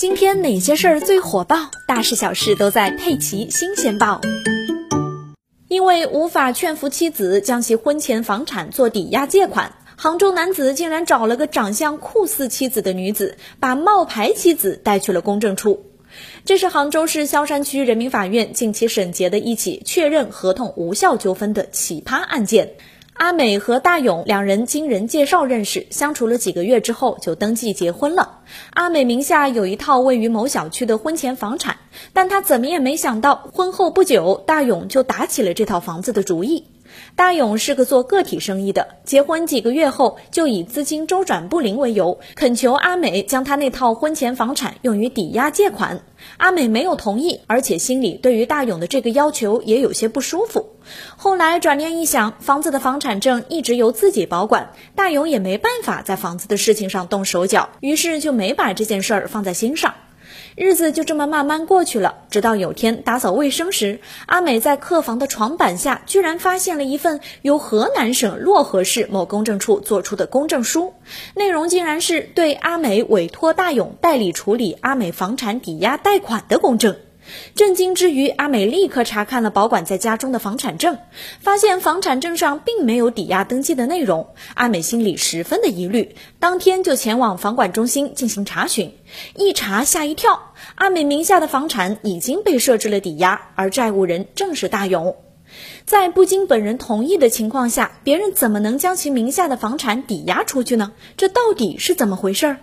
今天哪些事儿最火爆？大事小事都在《佩奇新鲜报》。因为无法劝服妻子将其婚前房产做抵押借款，杭州男子竟然找了个长相酷似妻子的女子，把冒牌妻子带去了公证处。这是杭州市萧山区人民法院近期审结的一起确认合同无效纠纷的奇葩案件。阿美和大勇两人经人介绍认识，相处了几个月之后就登记结婚了。阿美名下有一套位于某小区的婚前房产，但她怎么也没想到，婚后不久，大勇就打起了这套房子的主意。大勇是个做个体生意的，结婚几个月后就以资金周转不灵为由，恳求阿美将他那套婚前房产用于抵押借款。阿美没有同意，而且心里对于大勇的这个要求也有些不舒服。后来转念一想，房子的房产证一直由自己保管，大勇也没办法在房子的事情上动手脚，于是就没把这件事儿放在心上。日子就这么慢慢过去了，直到有天打扫卫生时，阿美在客房的床板下居然发现了一份由河南省漯河市某公证处做出的公证书，内容竟然是对阿美委托大勇代理处理阿美房产抵押贷款的公证。震惊之余，阿美立刻查看了保管在家中的房产证，发现房产证上并没有抵押登记的内容。阿美心里十分的疑虑，当天就前往房管中心进行查询。一查吓一跳，阿美名下的房产已经被设置了抵押，而债务人正是大勇。在不经本人同意的情况下，别人怎么能将其名下的房产抵押出去呢？这到底是怎么回事？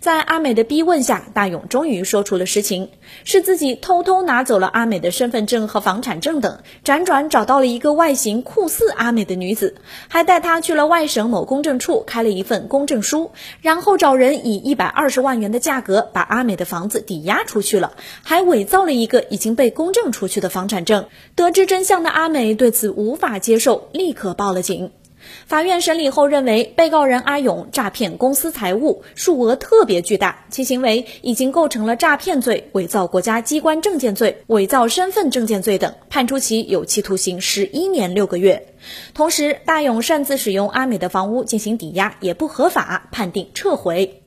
在阿美的逼问下，大勇终于说出了实情：是自己偷偷拿走了阿美的身份证和房产证等，辗转找到了一个外形酷似阿美的女子，还带她去了外省某公证处开了一份公证书，然后找人以一百二十万元的价格把阿美的房子抵押出去了，还伪造了一个已经被公证出去的房产证。得知真相的阿美对此无法接受，立刻报了警。法院审理后认为，被告人阿勇诈骗公司财物，数额特别巨大，其行为已经构成了诈骗罪、伪造国家机关证件罪、伪造身份证件罪等，判处其有期徒刑十一年六个月。同时，大勇擅自使用阿美的房屋进行抵押，也不合法，判定撤回。